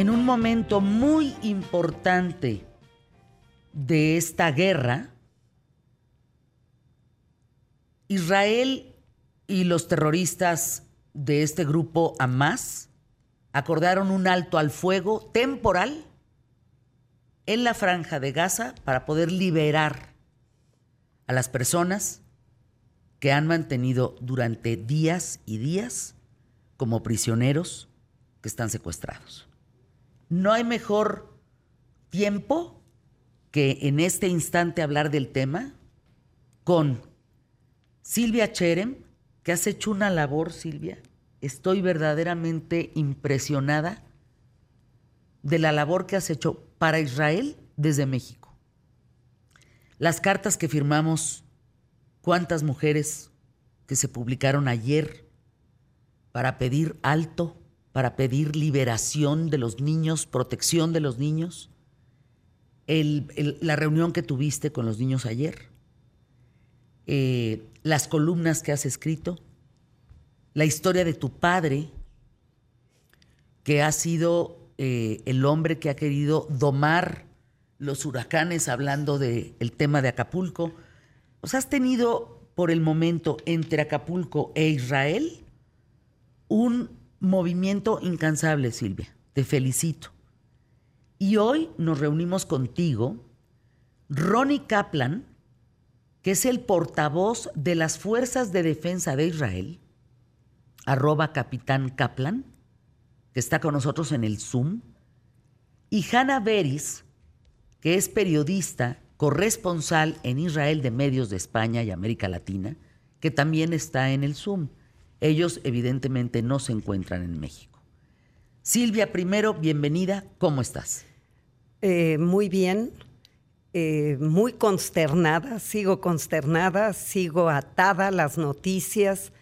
en un momento muy importante de esta guerra, Israel y los terroristas de este grupo Hamas acordaron un alto al fuego temporal en la franja de Gaza para poder liberar a las personas que han mantenido durante días y días como prisioneros que están secuestrados. No hay mejor tiempo que en este instante hablar del tema con Silvia Cherem, que has hecho una labor, Silvia. Estoy verdaderamente impresionada de la labor que has hecho para Israel desde México. Las cartas que firmamos, cuántas mujeres que se publicaron ayer para pedir alto, para pedir liberación de los niños, protección de los niños, la reunión que tuviste con los niños ayer, eh, las columnas que has escrito, la historia de tu padre, que ha sido eh, el hombre que ha querido domar los huracanes, hablando del tema de Acapulco. O sea, has tenido por el momento entre Acapulco e Israel un movimiento incansable, Silvia. Te felicito. Y hoy nos reunimos contigo, Ronnie Kaplan, que es el portavoz de las Fuerzas de Defensa de Israel, arroba capitán Kaplan, que está con nosotros en el Zoom, y Hannah Beris, que es periodista, corresponsal en Israel de medios de España y América Latina, que también está en el Zoom. Ellos evidentemente no se encuentran en México. Silvia, primero, bienvenida. ¿Cómo estás? Eh, muy bien, eh, muy consternada, sigo consternada, sigo atada a las noticias.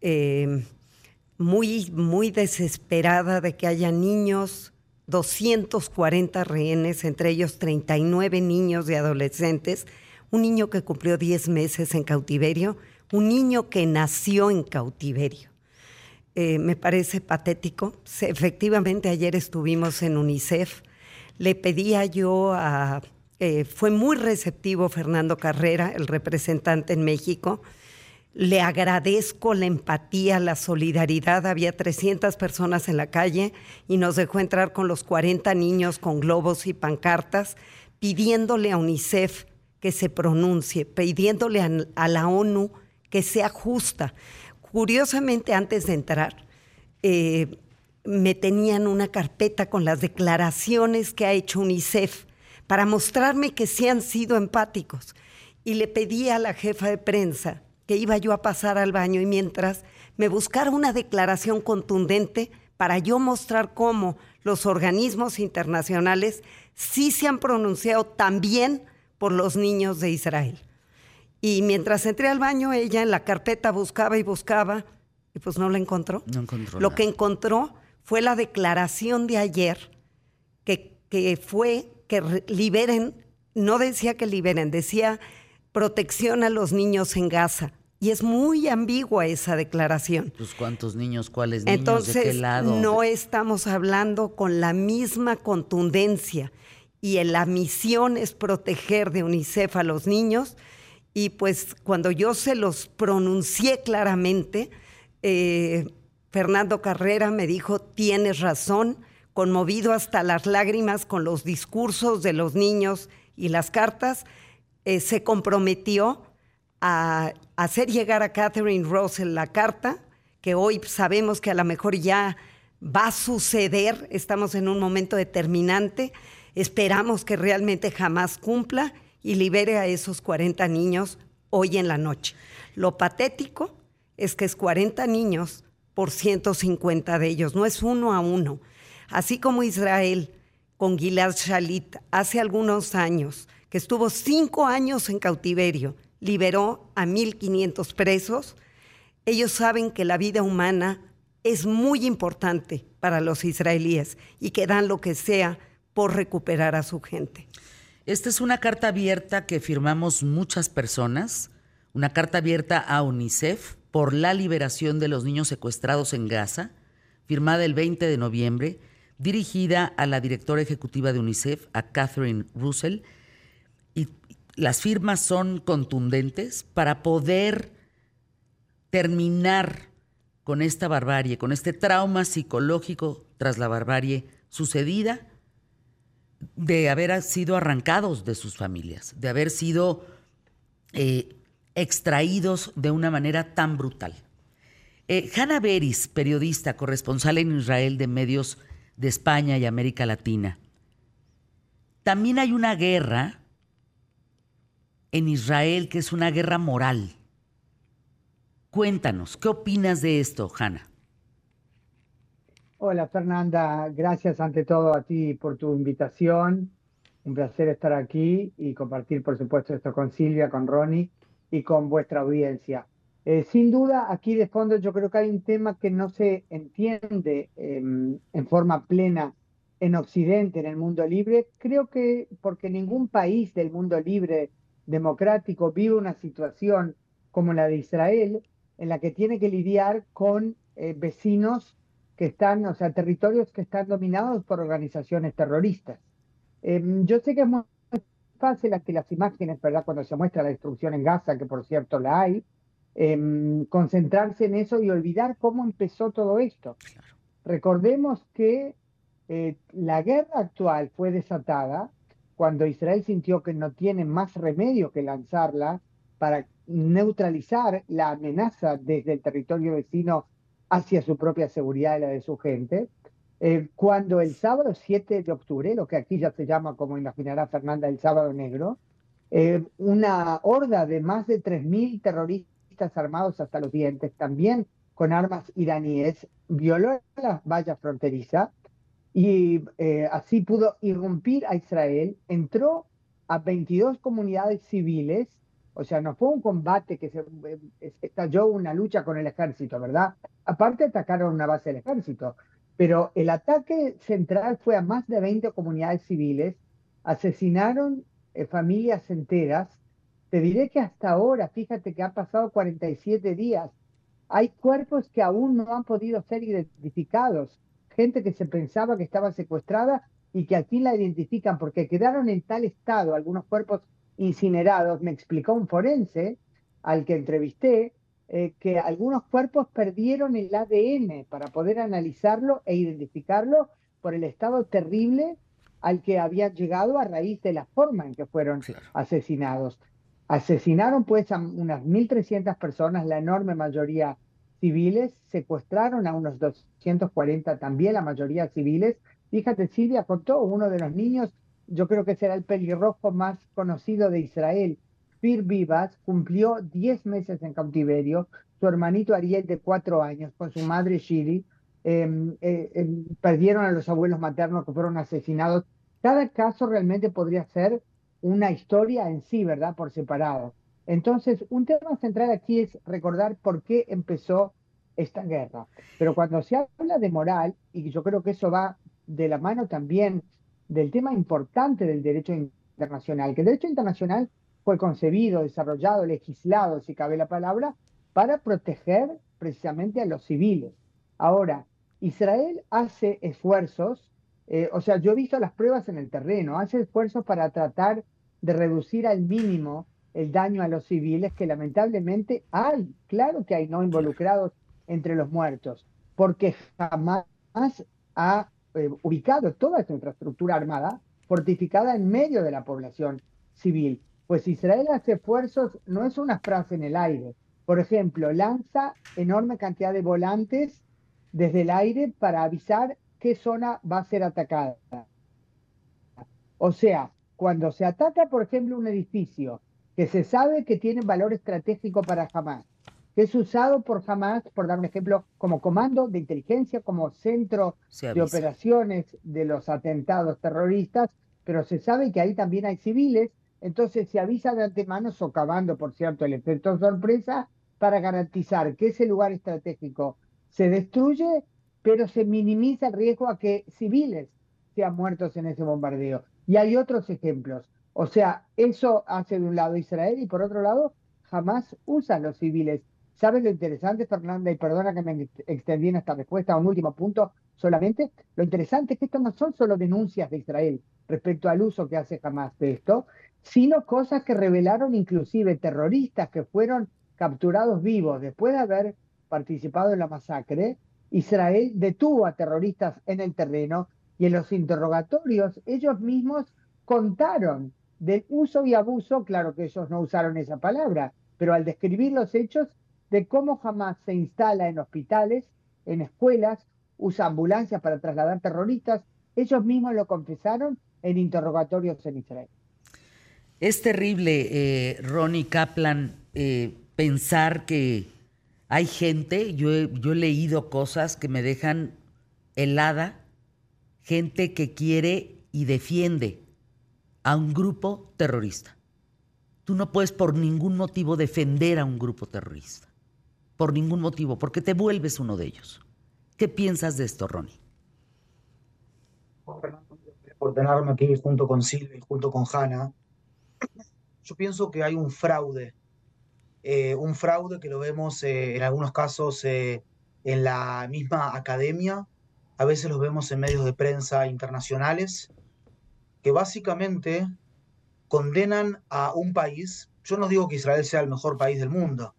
Eh, muy, muy desesperada de que haya niños, 240 rehenes, entre ellos 39 niños y adolescentes, un niño que cumplió 10 meses en cautiverio, un niño que nació en cautiverio. Eh, me parece patético. Efectivamente, ayer estuvimos en UNICEF. Le pedía yo a... Eh, fue muy receptivo Fernando Carrera, el representante en México, le agradezco la empatía, la solidaridad. Había 300 personas en la calle y nos dejó entrar con los 40 niños con globos y pancartas pidiéndole a UNICEF que se pronuncie, pidiéndole a, la ONU que sea justa. Curiosamente, antes de entrar, eh, me tenían una carpeta con las declaraciones que ha hecho UNICEF para mostrarme que sí han sido empáticos. Y le pedí a la jefa de prensa que iba yo a pasar al baño y mientras me buscara una declaración contundente para yo mostrar cómo los organismos internacionales sí se han pronunciado también por los niños de Israel. Y mientras entré al baño, ella en la carpeta buscaba y buscaba, y pues no la encontró. No encontró. Lo que encontró fue la declaración de ayer, que, que fue que liberen, no decía que liberen, decía protección a los niños en Gaza. Y es muy ambigua esa declaración. Pues cuántos niños, cuáles niños, Entonces, de qué lado. No estamos hablando con la misma contundencia. Y la misión es proteger de UNICEF a los niños. Y pues cuando yo se los pronuncié claramente, eh, Fernando Carrera me dijo, tienes razón, conmovido hasta las lágrimas con los discursos de los niños y las cartas, eh, se comprometió a hacer llegar a Catherine Russell la carta, que hoy sabemos que a lo mejor ya va a suceder, estamos en un momento determinante, esperamos que realmente jamás cumpla y libere a esos 40 niños hoy en la noche. Lo patético es que es 40 niños por 150 de ellos, no es uno a uno. Así como Israel con Gilad Shalit hace algunos años, que estuvo cinco años en cautiverio, liberó a 1.500 presos. Ellos saben que la vida humana es muy importante para los israelíes y que dan lo que sea por recuperar a su gente. Esta es una carta abierta que firmamos muchas personas, una carta abierta a UNICEF por la liberación de los niños secuestrados en Gaza, firmada el 20 de noviembre, dirigida a la directora ejecutiva de UNICEF, a Catherine Russell, y las firmas son contundentes para poder terminar con esta barbarie, con este trauma psicológico tras la barbarie sucedida, de haber sido arrancados de sus familias, de haber sido eh, extraídos de una manera tan brutal. Eh, Hanna Beris, periodista, corresponsal en Israel de medios de España y América Latina. También hay una guerra en Israel que es una guerra moral. Cuéntanos, ¿qué opinas de esto, Hanna? Hola Fernanda, gracias ante todo a ti por tu invitación. Un placer estar aquí y compartir, por supuesto, esto con Silvia, con Ronnie y con vuestra audiencia. Eh, sin duda, aquí de fondo yo creo que hay un tema que no se entiende em, en forma plena en Occidente, en el mundo libre. Creo que porque ningún país del mundo libre democrático vive una situación como la de Israel, en la que tiene que lidiar con eh, vecinos que están, o sea, territorios que están dominados por organizaciones terroristas. Em, yo sé que es muy fácil aquí las imágenes, ¿verdad? Cuando se muestra la destrucción en Gaza, que por cierto la hay, Em, concentrarse en eso y olvidar cómo empezó todo esto. Recordemos que eh, la guerra actual fue desatada cuando Israel sintió que no tiene más remedio que lanzarla para neutralizar la amenaza desde el territorio vecino hacia su propia seguridad y la de su gente. Eh, cuando el sábado 7 de octubre, lo que aquí ya se llama, como imaginará Fernanda, el sábado negro, eh, una horda de más de 3.000 terroristas armados hasta los dientes, también con armas iraníes, violó la valla fronteriza y eh, así pudo irrumpir a Israel, entró a 22 comunidades civiles, o sea, no fue un combate que se eh, estalló una lucha con el ejército, ¿verdad? Aparte atacaron una base del ejército, pero el ataque central fue a más de 20 comunidades civiles, asesinaron eh, familias enteras, te diré que hasta ahora, fíjate que ha pasado 47 días, hay cuerpos que aún no han podido ser identificados, gente que se pensaba que estaba secuestrada y que aquí la identifican porque quedaron en tal estado, algunos cuerpos incinerados. Me explicó un forense al que entrevisté eh, que algunos cuerpos perdieron el ADN para poder analizarlo e identificarlo por el estado terrible al que habían llegado a raíz de la forma en que fueron asesinados. Asesinaron pues a unas 1.300 personas, la enorme mayoría civiles, secuestraron a unos 240 también, la mayoría civiles. Fíjate, Silvia contó, uno de los niños, yo creo que será el pelirrojo más conocido de Israel, Fir Vivas, cumplió 10 meses en cautiverio, su hermanito Ariel de 4 años, con su madre Shiri, em, eh, em, perdieron a los abuelos maternos que fueron asesinados. Cada caso realmente podría ser una historia en sí, ¿verdad? Por separado. Entonces, un tema central aquí es recordar por qué empezó esta guerra. Pero cuando se habla de moral, y yo creo que eso va de la mano también del tema importante del derecho internacional, que el derecho internacional fue concebido, desarrollado, legislado, si cabe la palabra, para proteger precisamente a los civiles. Ahora, Israel hace esfuerzos eh, o sea, yo he visto las pruebas en el terreno, hace esfuerzos para tratar de reducir al mínimo el daño a los civiles, que lamentablemente hay, claro que hay no involucrados entre los muertos, porque jamás ha eh, ubicado toda esta infraestructura armada fortificada en medio de la población civil. Pues Israel hace esfuerzos, no es una frase en el aire. Por ejemplo, lanza enorme cantidad de volantes desde el aire para avisar qué zona va a ser atacada. O sea, cuando se ataca, por ejemplo, un edificio que se sabe que tiene valor estratégico para Hamas, que es usado por Hamas, por dar un ejemplo, como comando de inteligencia, como centro de operaciones de los atentados terroristas, pero se sabe que ahí también hay civiles, entonces se avisa de antemano, socavando, por cierto, el efecto sorpresa, para garantizar que ese lugar estratégico se destruye pero se minimiza el riesgo a que civiles sean muertos en ese bombardeo. Y hay otros ejemplos. O sea, eso hace de un lado Israel y por otro lado, jamás usa a los civiles. ¿Sabes lo interesante, Fernanda? Y perdona que me extendí en esta respuesta un último punto solamente. Lo interesante es que esto no son solo denuncias de Israel respecto al uso que hace Hamas de esto, sino cosas que revelaron inclusive terroristas que fueron capturados vivos después de haber participado en la masacre. Israel detuvo a terroristas en el terreno y en los interrogatorios ellos mismos contaron del uso y abuso, claro que ellos no usaron esa palabra, pero al describir los hechos de cómo jamás se instala en hospitales, en escuelas, usa ambulancias para trasladar terroristas, ellos mismos lo confesaron en interrogatorios en Israel. Es terrible, eh, Ronnie Kaplan, eh, pensar que hay gente, yo yo he leído cosas que me dejan helada, gente que quiere y defiende a un grupo terrorista. Tú no puedes por ningún motivo defender a un grupo terrorista. Por ningún motivo, porque te vuelves uno de ellos. ¿Qué piensas de esto, Ronnie? Por tenerme aquí junto con Silvia y junto con Hanna, yo pienso que hay un fraude. Eh, un fraude que lo vemos eh, en algunos casos eh, en la misma academia, a veces lo vemos en medios de prensa internacionales, que básicamente condenan a un país, yo no digo que Israel sea el mejor país del mundo,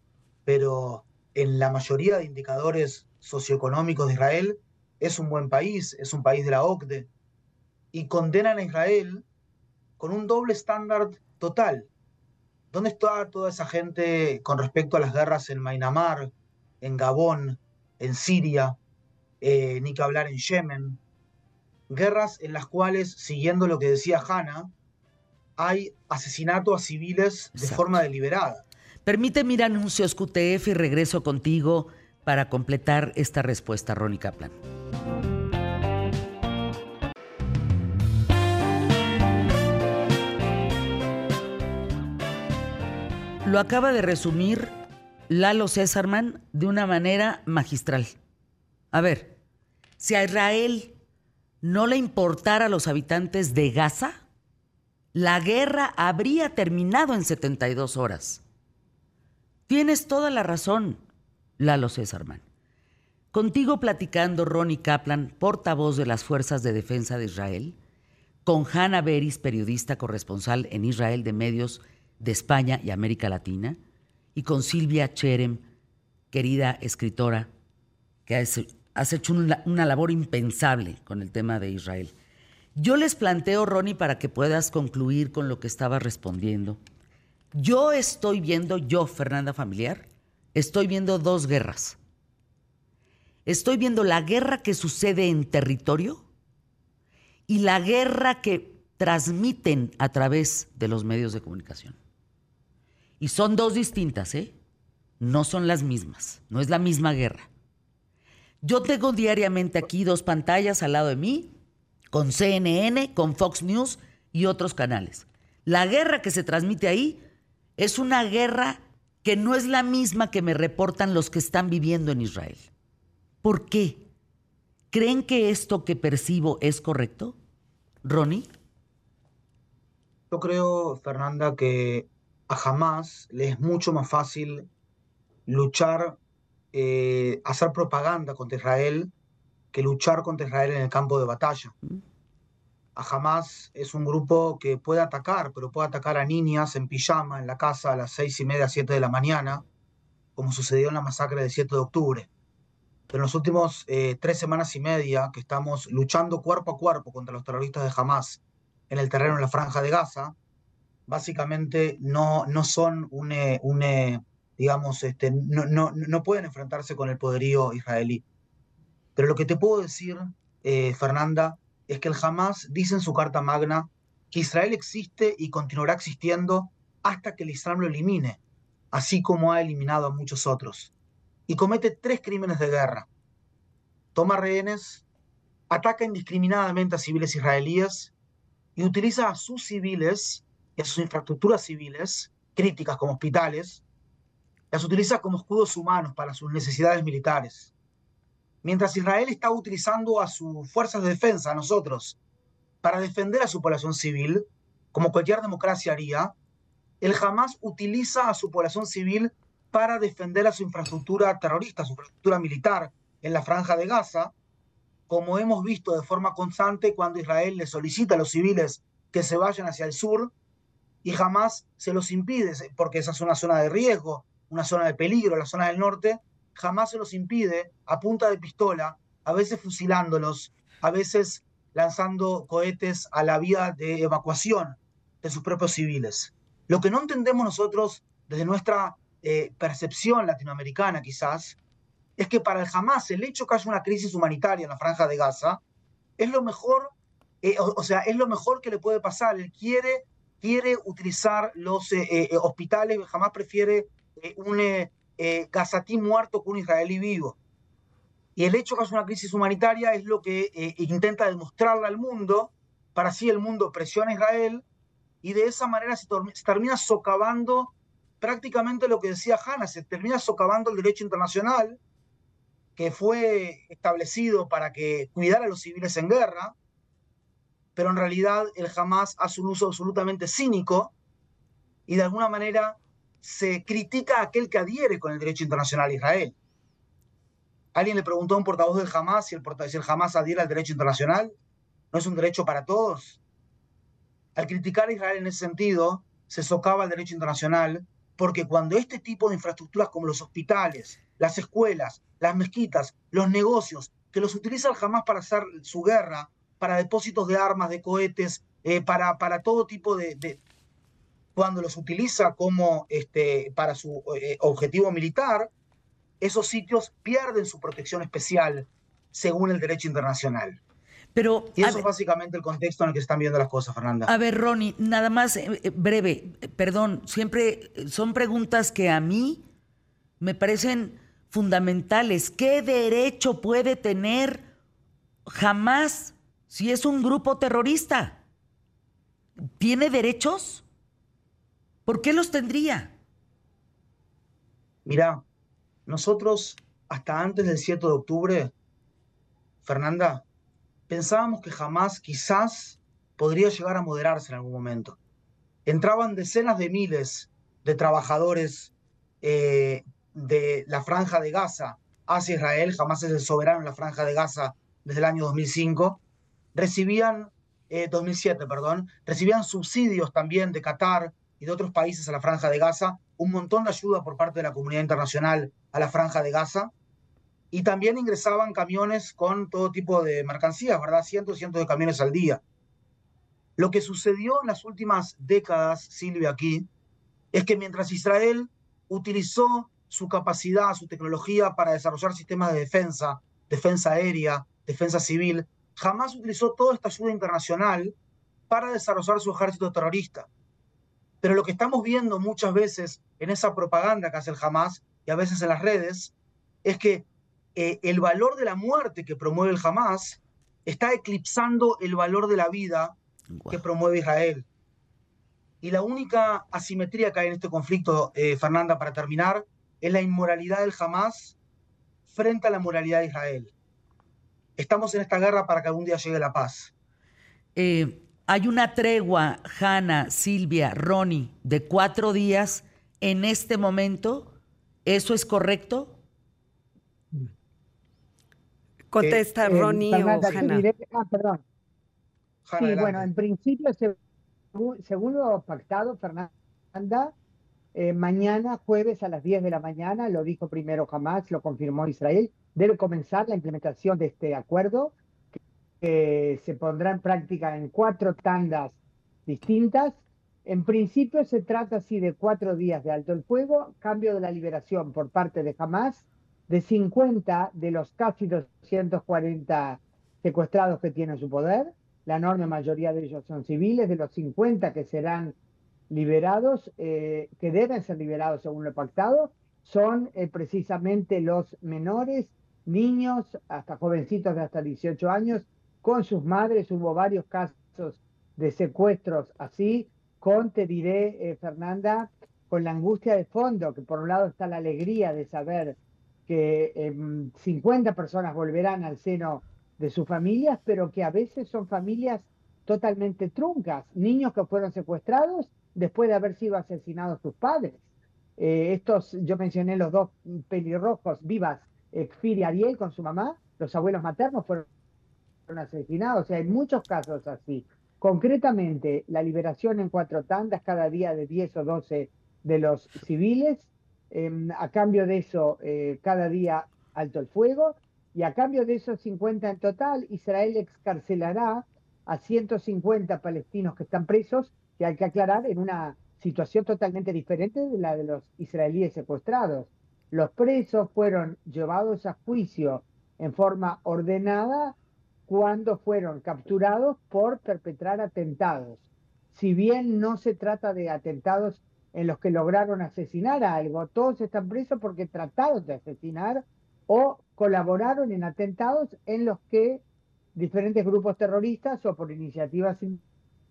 pero en la mayoría de indicadores socioeconómicos de Israel es un buen país, es un país de la OCDE, y condenan a Israel con un doble estándar total. ¿Dónde está toda esa gente con respecto a las guerras en Myanmar, en Gabón, en Siria, eh, ni que hablar en Yemen? guerras en las cuales, siguiendo lo que decía Hanna, hay asesinato a civiles de forma deliberada. Permíteme ir anuncios QTF y regreso contigo para completar esta respuesta, Ronnie Kaplan. Lo acaba de resumir Lalo Césarman de una manera magistral. A ver, si a Israel no le importara a los habitantes de Gaza, la guerra habría terminado en 72 horas. Tienes toda la razón, Lalo Césarman. Contigo platicando Ronnie Kaplan, portavoz de las Fuerzas de Defensa de Israel, con Hanna Beris, periodista corresponsal en Israel de medios de España y América Latina, y con Silvia Cherem, querida escritora, que ha has hecho una, labor impensable con el tema de Israel. Yo les planteo, Ronnie, para que puedas concluir con lo que estaba respondiendo. Yo estoy viendo, yo, Fernanda Familiar, estoy viendo dos guerras. Estoy viendo la guerra que sucede en territorio y la guerra que transmiten a través de los medios de comunicación. Y son dos distintas, ¿eh? No son las mismas, no es la misma guerra. Yo tengo diariamente aquí dos pantallas al lado de mí, con CNN, con Fox News y otros canales. La guerra que se transmite ahí es una guerra que no es la misma que me reportan los que están viviendo en Israel. ¿Por qué? ¿Creen que esto que percibo es correcto? Ronnie. Yo creo, Fernanda, que a Hamas le es mucho más fácil luchar eh, hacer propaganda contra Israel que luchar contra Israel en el campo de batalla. A Hamas es un grupo que puede atacar, pero puede atacar a niñas en pijama en la casa a las seis y media, siete de la mañana, como sucedió en la masacre del 7 de octubre. Pero en los últimos eh, tres semanas y media que estamos luchando cuerpo a cuerpo contra los terroristas de Hamas en el terreno en la franja de Gaza, básicamente no, no son un, eh, un, digamos, este, no, no, no pueden enfrentarse con el poderío israelí. Pero lo que te puedo decir, eh, Fernanda, es que el Hamas dice en su carta magna que Israel existe y continuará existiendo hasta que el Islam lo elimine, así como ha eliminado a muchos otros. Y comete tres crímenes de guerra. Toma rehenes, ataca indiscriminadamente a civiles israelíes y utiliza a sus civiles y a sus infraestructuras civiles, críticas como hospitales, las utiliza como escudos humanos para sus necesidades militares. Mientras Israel está utilizando a sus fuerzas de defensa, a nosotros, para defender a su población civil, como cualquier democracia haría, el Hamas utiliza a su población civil para defender a su infraestructura terrorista, su infraestructura militar en la franja de Gaza, como hemos visto de forma constante cuando Israel le solicita a los civiles que se vayan hacia el sur y jamás se los impide, porque esa es una zona de riesgo, una zona de peligro, la zona del norte, jamás se los impide a punta de pistola, a veces fusilándolos, a veces lanzando cohetes a la vía de evacuación de sus propios civiles. Lo que no entendemos nosotros desde nuestra eh, percepción latinoamericana quizás, es que para el Hamas el hecho que haya una crisis humanitaria en la franja de Gaza es lo mejor, eh, o, sea, es lo mejor que le puede pasar. Él quiere, quiere utilizar los eh, hospitales, jamás prefiere un gazatí muerto que un israelí vivo. Y el hecho que haya una crisis humanitaria es lo que intenta demostrarle al mundo, para así el mundo presiona a Israel y de esa manera se, se termina socavando prácticamente lo que decía Hanna, se termina socavando el derecho internacional que fue establecido para que cuidara a los civiles en guerra, pero en realidad el Hamas hace un uso absolutamente cínico y de alguna manera se critica a aquel que adhiere con el derecho internacional a Israel. Alguien le preguntó a un portavoz del Hamas si el, si el Hamas adhiere al derecho internacional. ¿No es un derecho para todos? Al criticar a Israel en ese sentido, se socava el derecho internacional porque cuando este tipo de infraestructuras como los hospitales, las escuelas, las mezquitas, los negocios, que los utiliza el Hamas para hacer su guerra, para depósitos de armas, de cohetes, eh, para, para todo tipo de, Cuando los utiliza como este, para su eh, objetivo militar, esos sitios pierden su protección especial según el derecho internacional. Pero, y eso es básicamente el contexto en el que se están viendo las cosas, Fernanda. A ver, Ronnie, nada más eh, eh, breve, perdón, siempre son preguntas que a mí me parecen fundamentales. ¿Qué derecho puede tener jamás si es un grupo terrorista? ¿Tiene derechos? ¿Por qué los tendría? Mira, nosotros hasta antes del 7 de octubre, Fernanda, pensábamos que jamás quizás podría llegar a moderarse en algún momento. Entraban decenas de miles de trabajadores eh, de la franja de Gaza hacia Israel, jamás es el soberano en la franja de Gaza desde el año 2005, recibían, 2007, eh, perdón, recibían subsidios también de Qatar y de otros países a la franja de Gaza, un montón de ayuda por parte de la comunidad internacional a la franja de Gaza, y también ingresaban camiones con todo tipo de mercancías, ¿verdad? Cientos y cientos de camiones al día. Lo que sucedió en las últimas décadas, Silvia, aquí, es que mientras Israel utilizó su capacidad, su tecnología para desarrollar sistemas de defensa, defensa aérea, defensa civil, jamás utilizó toda esta ayuda internacional para desarrollar su ejército terrorista. Pero lo que estamos viendo muchas veces en esa propaganda que hace el Hamas y a veces en las redes es que eh, el valor de la muerte que promueve el Hamas está eclipsando el valor de la vida que promueve Israel. Y la única asimetría que hay en este conflicto, eh, Fernanda, para terminar, es la inmoralidad del Hamas frente a la moralidad de Israel. Estamos en esta guerra para que algún día llegue la paz. Eh, hay una tregua, Hanna, Silvia, Ronnie, de cuatro días en este momento. ¿Eso es correcto? Contesta eh, Ronnie o Hanna. Ah, perdón. sí, bueno, en principio, según, lo pactado, Fernanda, eh, mañana, jueves a las 10 de la mañana, lo dijo primero Hamas, lo confirmó Israel, debe comenzar la implementación de este acuerdo, que se pondrá en práctica en cuatro tandas distintas. En principio se trata así de cuatro días de alto el fuego, cambio de la liberación por parte de Hamas de 50 de los casi 240 secuestrados que tiene su poder, la enorme mayoría de ellos son civiles, de los 50 que serán liberados, eh, que deben ser liberados según lo pactado, son eh, precisamente los menores, niños, hasta jovencitos de hasta 18 años, con sus madres. Hubo varios casos de secuestros así, con, te diré, eh, Fernanda, con la angustia de fondo, que por un lado está la alegría de saber que 50 em, personas volverán al seno de sus familias, pero que a veces son familias totalmente truncas, niños que fueron secuestrados después de haber sido asesinados sus padres. Eh, estos, yo mencioné los dos pelirrojos vivas, Kfir y Ariel con su mamá, los abuelos maternos fueron asesinados. O sea, hay muchos casos así. Concretamente, la liberación en cuatro tandas cada día de 10 o 12 de los civiles. Em, a cambio de eso, eh, cada día alto el fuego. Y a cambio de esos 50 en total, Israel excarcelará a 150 palestinos que están presos, que hay que aclarar, en una situación totalmente diferente de la de los israelíes secuestrados. Los presos fueron llevados a juicio en forma ordenada cuando fueron capturados por perpetrar atentados. Si bien no se trata de atentados en los que lograron asesinar a algo, todos están presos porque trataron de asesinar o colaboraron en atentados en los que diferentes grupos terroristas o por iniciativas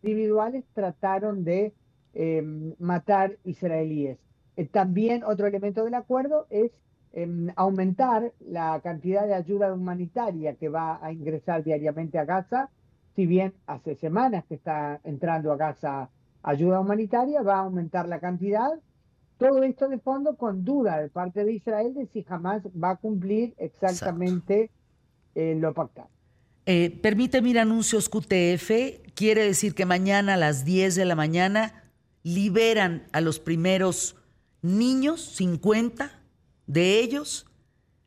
individuales trataron de em, matar israelíes. Eh, también otro elemento del acuerdo es em, aumentar la cantidad de ayuda humanitaria que va a ingresar diariamente a Gaza, si bien hace semanas que está entrando a Gaza ayuda humanitaria, va a aumentar la cantidad. Todo esto de fondo con duda de parte de Israel de si jamás va a cumplir exactamente eh, lo pactado. Eh, permíteme ir anuncios QTF. Quiere decir que mañana a las 10 de la mañana liberan a los primeros niños, 50 de ellos,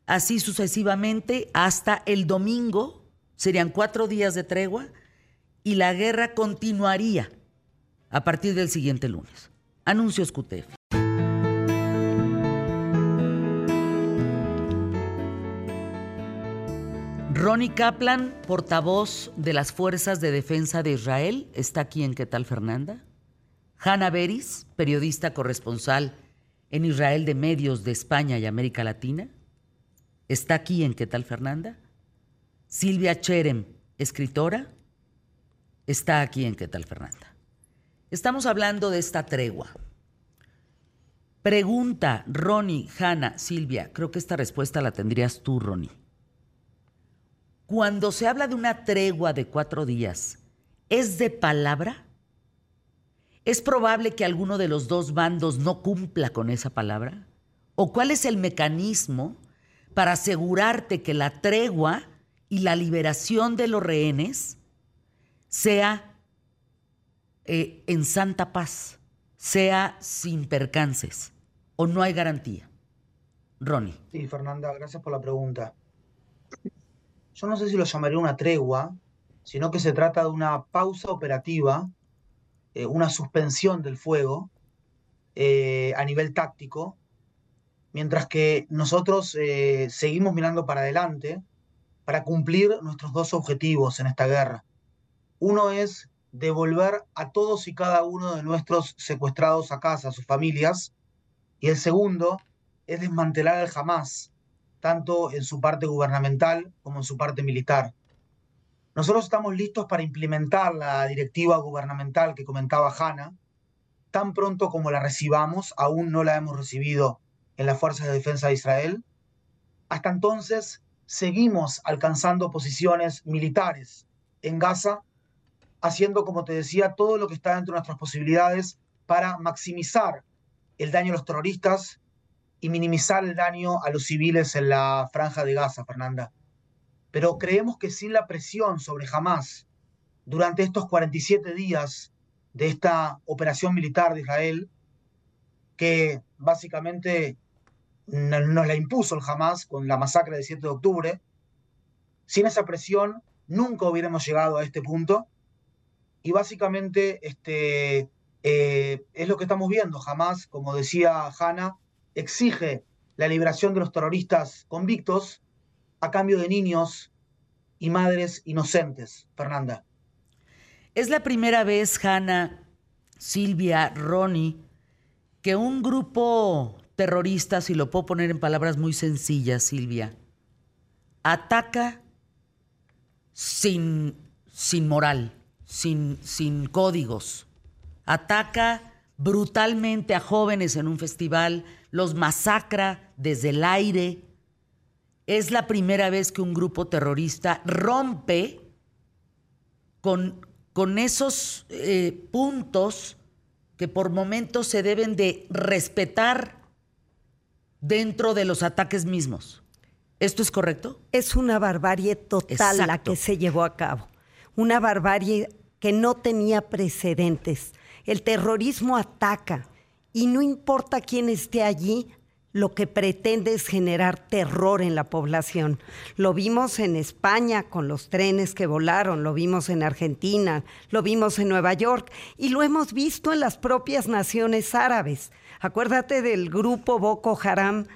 así sucesivamente hasta el domingo. Serían cuatro días de tregua y la guerra continuaría a partir del siguiente lunes. Anuncios QTF. Ronnie Kaplan, portavoz de las Fuerzas de Defensa de Israel, está aquí en ¿Qué tal Fernanda? Hanna Beris, periodista corresponsal en Israel de Medios de España y América Latina, está aquí en ¿Qué tal Fernanda? Silvia Cherem, escritora, está aquí en ¿Qué tal Fernanda? Estamos hablando de esta tregua. Pregunta Ronnie, Hanna, Silvia, creo que esta respuesta la tendrías tú, Ronnie. Cuando se habla de una tregua de cuatro días, ¿es de palabra? ¿Es probable que alguno de los dos bandos no cumpla con esa palabra? ¿O cuál es el mecanismo para asegurarte que la tregua y la liberación de los rehenes sea eh, en santa paz, sea sin percances o no hay garantía? Ronnie. Sí, Fernanda, gracias por la pregunta. Yo no sé si lo llamaría una tregua, sino que se trata de una pausa operativa, eh, una suspensión del fuego eh, a nivel táctico, mientras que nosotros seguimos mirando para adelante para cumplir nuestros dos objetivos en esta guerra. Uno es devolver a todos y cada uno de nuestros secuestrados a casa, a sus familias. Y el segundo es desmantelar al Hamas, tanto en su parte gubernamental como en su parte militar. Nosotros estamos listos para implementar la directiva gubernamental que comentaba Hanna. Tan pronto como la recibamos, aún no la hemos recibido en las Fuerzas de Defensa de Israel. Hasta entonces, seguimos alcanzando posiciones militares en Gaza haciendo, como te decía, todo lo que está dentro de nuestras posibilidades para maximizar el daño a los terroristas y minimizar el daño a los civiles en la franja de Gaza, Fernanda. Pero creemos que sin la presión sobre Hamas durante estos 47 días de esta operación militar de Israel, que básicamente nos la impuso el Hamas con la masacre del 7 de octubre, sin esa presión nunca hubiéramos llegado a este punto y básicamente este, eh, es lo que estamos viendo. Jamás, como decía Hanna, exige la liberación de los terroristas convictos a cambio de niños y madres inocentes. Fernanda. Es la primera vez, Hanna, Silvia, Ronnie, que un grupo terrorista, si lo puedo poner en palabras muy sencillas, Silvia, ataca sin, sin moral sin, sin códigos. Ataca brutalmente a jóvenes en un festival, los masacra desde el aire. Es la primera vez que un grupo terrorista rompe con, con esos eh, puntos que por momentos se deben de respetar dentro de los ataques mismos. ¿Esto es correcto? Es una barbarie total la que se llevó a cabo. Una barbarie que no tenía precedentes. El terrorismo ataca y no importa quién esté allí, lo que pretende es generar terror en la población. Lo vimos en España con los trenes que volaron, lo vimos en Argentina, lo vimos en Nueva York y lo hemos visto en las propias naciones árabes. Acuérdate del grupo Boko Haram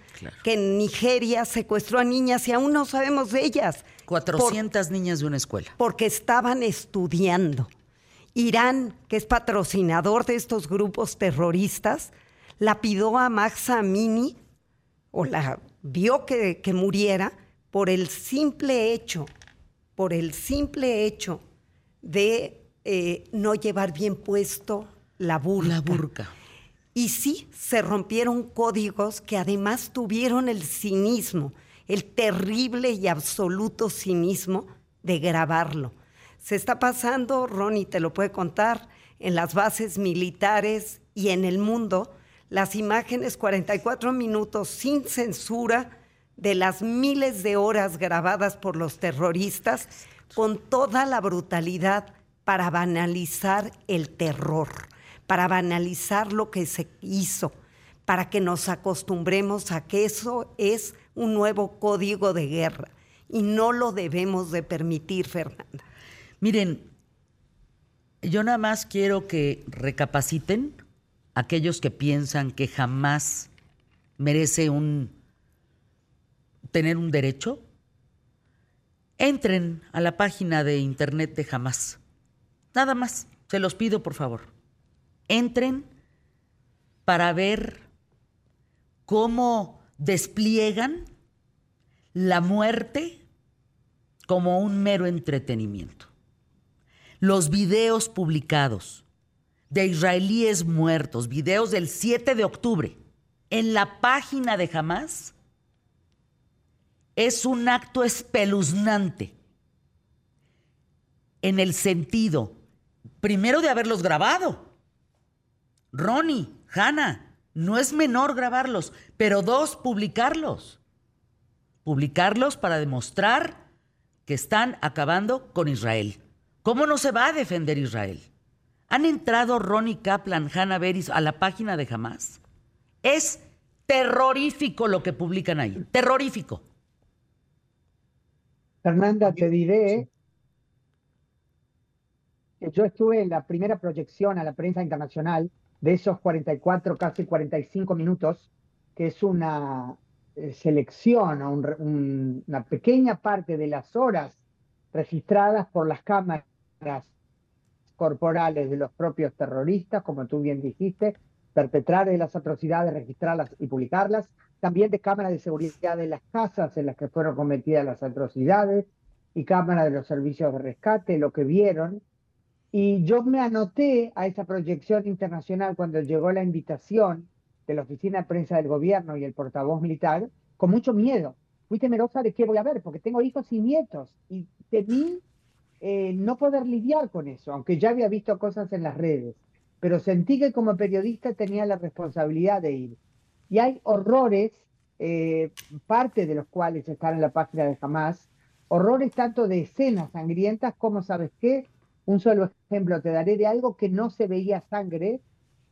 que en Nigeria secuestró a niñas y aún no sabemos de ellas. 400 niñas de una escuela. Porque estaban estudiando. Irán, que es patrocinador de estos grupos terroristas, lapidó a Max Amini o la vio que, muriera por el simple hecho, por el simple hecho de eh, no llevar bien puesto la burka. La burka. Y sí, se rompieron códigos que además tuvieron el cinismo, el terrible y absoluto cinismo de grabarlo. Se está pasando, Ronnie te lo puede contar, en las bases militares y en el mundo, las imágenes 44 minutos sin censura de las miles de horas grabadas por los terroristas con toda la brutalidad para banalizar el terror, para banalizar lo que se hizo, para que nos acostumbremos a que eso es un nuevo código de guerra y no lo debemos de permitir, Fernanda. Miren, yo nada más quiero que recapaciten aquellos que piensan que jamás merece un tener un derecho, entren a la página de internet de Jamás. Nada más, se los pido por favor. Entren para ver cómo despliegan la muerte como un mero entretenimiento. Los videos publicados, de israelíes muertos, videos del 7 de octubre, en la página de Hamas, es un acto espeluznante en el sentido, primero de haberlos grabado. Ronnie, Hannah, no es menor grabarlos, pero dos, publicarlos. Publicarlos para demostrar que están acabando con Israel. ¿Cómo no se va a defender Israel? ¿Han entrado Ronnie Kaplan, Hannah Beris a la página de Hamas? Es terrorífico lo que publican ahí. Terrorífico. Fernanda, te diré que yo estuve en la primera proyección a la prensa internacional de esos 44, casi 45 minutos, que es una eh, selección, una pequeña parte de las horas registradas por las cámaras corporales de los propios terroristas, como tú bien dijiste, perpetrar las atrocidades, registrarlas y publicarlas, también de cámaras de seguridad de las casas en las que fueron cometidas las atrocidades y cámaras de los servicios de rescate, lo que vieron. Y yo me anoté a esa proyección internacional cuando llegó la invitación de la Oficina de Prensa del Gobierno y el portavoz militar, con mucho miedo. Fui temerosa de qué voy a ver, porque tengo hijos y nietos, y temí eh, no poder lidiar con eso, aunque ya había visto cosas en las redes, pero sentí que como periodista tenía la responsabilidad de ir. Y hay horrores, eh, parte de los cuales están en la página de Hamas, horrores tanto de escenas sangrientas como, ¿sabes qué? Un solo ejemplo te daré de algo que no se veía sangre,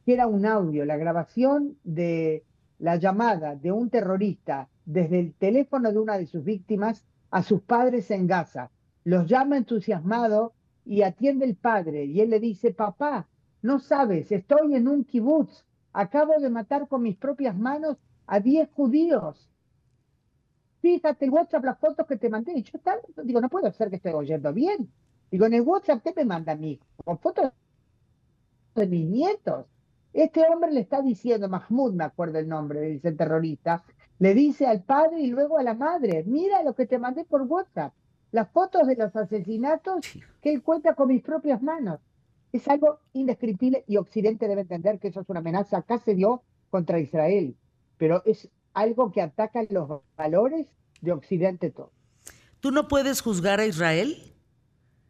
que era un audio, la grabación de la llamada de un terrorista desde el teléfono de una de sus víctimas a sus padres en Gaza los llama entusiasmado y atiende el padre y él le dice, papá, no sabes, estoy en un kibutz, acabo de matar con mis propias manos a 10 judíos. Fíjate el WhatsApp, las fotos que te mandé. Y yo tal, digo, no puedo ser que esté oyendo bien. Digo, en el WhatsApp, ¿qué me manda a mí? Con fotos de mis nietos. Este hombre le está diciendo, Mahmoud, me acuerdo el nombre, dice el terrorista, le dice al padre y luego a la madre, mira lo que te mandé por WhatsApp las fotos de los asesinatos que él cuenta con mis propias manos. Es algo indescriptible y Occidente debe entender que eso es una amenaza. Acá se dio contra Israel, pero es algo que ataca los valores de Occidente todo. Tú no puedes juzgar a Israel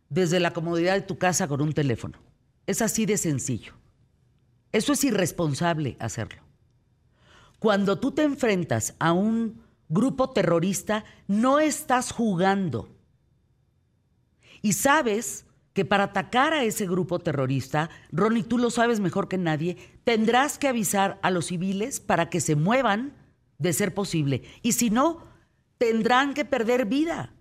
desde la comodidad de tu casa con un teléfono. Es así de sencillo. Eso es irresponsable hacerlo. Cuando tú te enfrentas a un grupo terrorista, no estás jugando. Y sabes que para atacar a ese grupo terrorista, Ronnie, tú lo sabes mejor que nadie, tendrás que avisar a los civiles para que se muevan de ser posible. Y si no, tendrán que perder vida.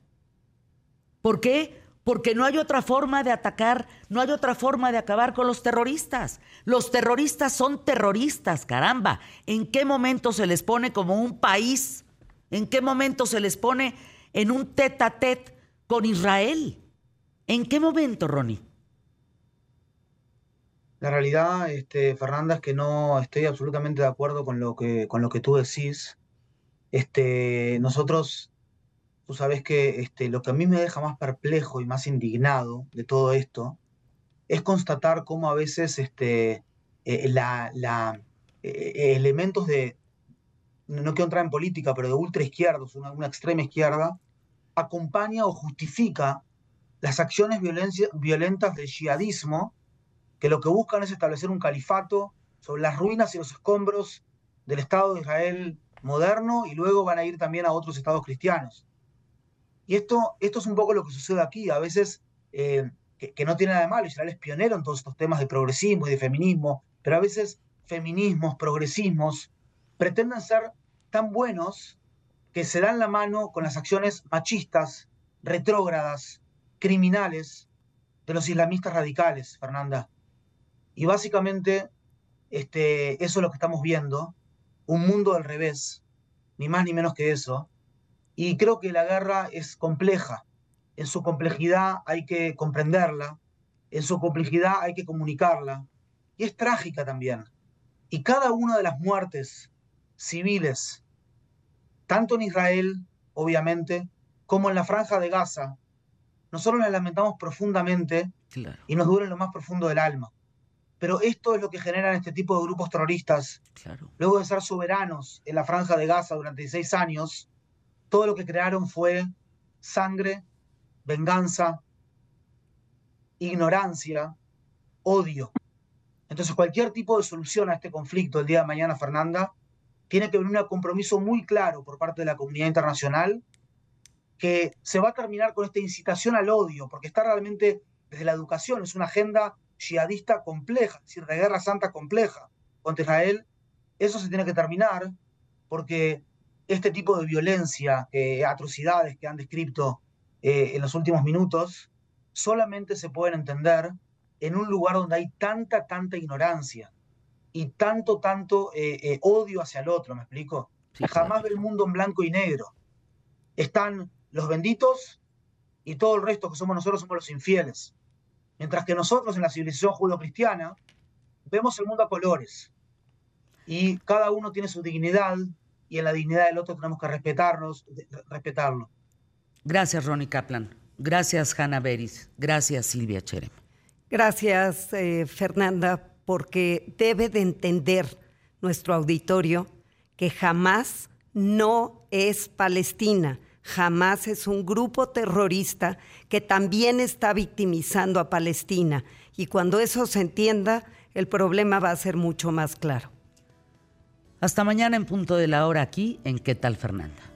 ¿Por qué? Porque no hay otra forma de atacar, no hay otra forma de acabar con los terroristas. Los terroristas son terroristas, caramba. ¿En qué momento se les pone como un país? ¿En qué momento se les pone en un tete a tete con Israel? ¿En qué momento, Ronnie? La realidad, este, Fernanda, es que no estoy absolutamente de acuerdo con lo que, con lo que tú decís. Este, nosotros Tú sabes que este, lo que a mí me deja más perplejo y más indignado de todo esto es constatar cómo a veces este, eh, la, eh, elementos de, no quiero entrar en política, pero de ultraizquierdos, una, una extrema izquierda, acompaña o justifica las acciones violentas del yihadismo, que lo que buscan es establecer un califato sobre las ruinas y los escombros del Estado de Israel moderno y luego van a ir también a otros estados cristianos. Y esto, esto es un poco lo que sucede aquí. A veces, eh, que, no tiene nada de malo, Israel es pionero en todos estos temas de progresismo y de feminismo, pero a veces feminismos, progresismos, pretenden ser tan buenos que se dan la mano con las acciones machistas, retrógradas, criminales de los islamistas radicales, Fernanda. Y básicamente, este, eso es lo que estamos viendo, un mundo al revés, ni más ni menos que eso, y creo que la guerra es compleja. En su complejidad hay que comprenderla, en su complejidad hay que comunicarla. Y es trágica también. Y cada una de las muertes civiles, tanto en Israel, obviamente, como en la franja de Gaza, nosotros las lamentamos profundamente y nos duele en lo más profundo del alma. Pero esto es lo que generan este tipo de grupos terroristas. Luego de ser soberanos en la franja de Gaza durante 16 años, todo lo que crearon fue sangre, venganza, ignorancia, odio. Entonces cualquier tipo de solución a este conflicto el día de mañana, Fernanda, tiene que venir un compromiso muy claro por parte de la comunidad internacional que se va a terminar con esta incitación al odio, porque está realmente desde la educación, es una agenda yihadista compleja, es decir, de guerra santa compleja contra Israel. Eso se tiene que terminar porque este tipo de violencia, eh, atrocidades que han descrito eh, en los últimos minutos, solamente se pueden entender en un lugar donde hay tanta, tanta ignorancia y tanto, tanto eh, odio hacia el otro, ¿me explico? Jamás ve el mundo en blanco y negro. Están los benditos y todo el resto que somos nosotros somos los infieles. Mientras que nosotros en la civilización judio-cristiana vemos el mundo a colores y cada uno tiene su dignidad, y en la dignidad del otro tenemos que respetarnos, respetarlo. Gracias, Ronnie Kaplan. Gracias, Hanna Beris. Gracias, Silvia Cherem. Gracias, eh, Fernanda, porque debe de entender nuestro auditorio que jamás no es Palestina, jamás es un grupo terrorista que también está victimizando a Palestina. Y cuando eso se entienda, el problema va a ser mucho más claro. Hasta mañana en punto de la hora aquí en ¿Qué tal Fernanda?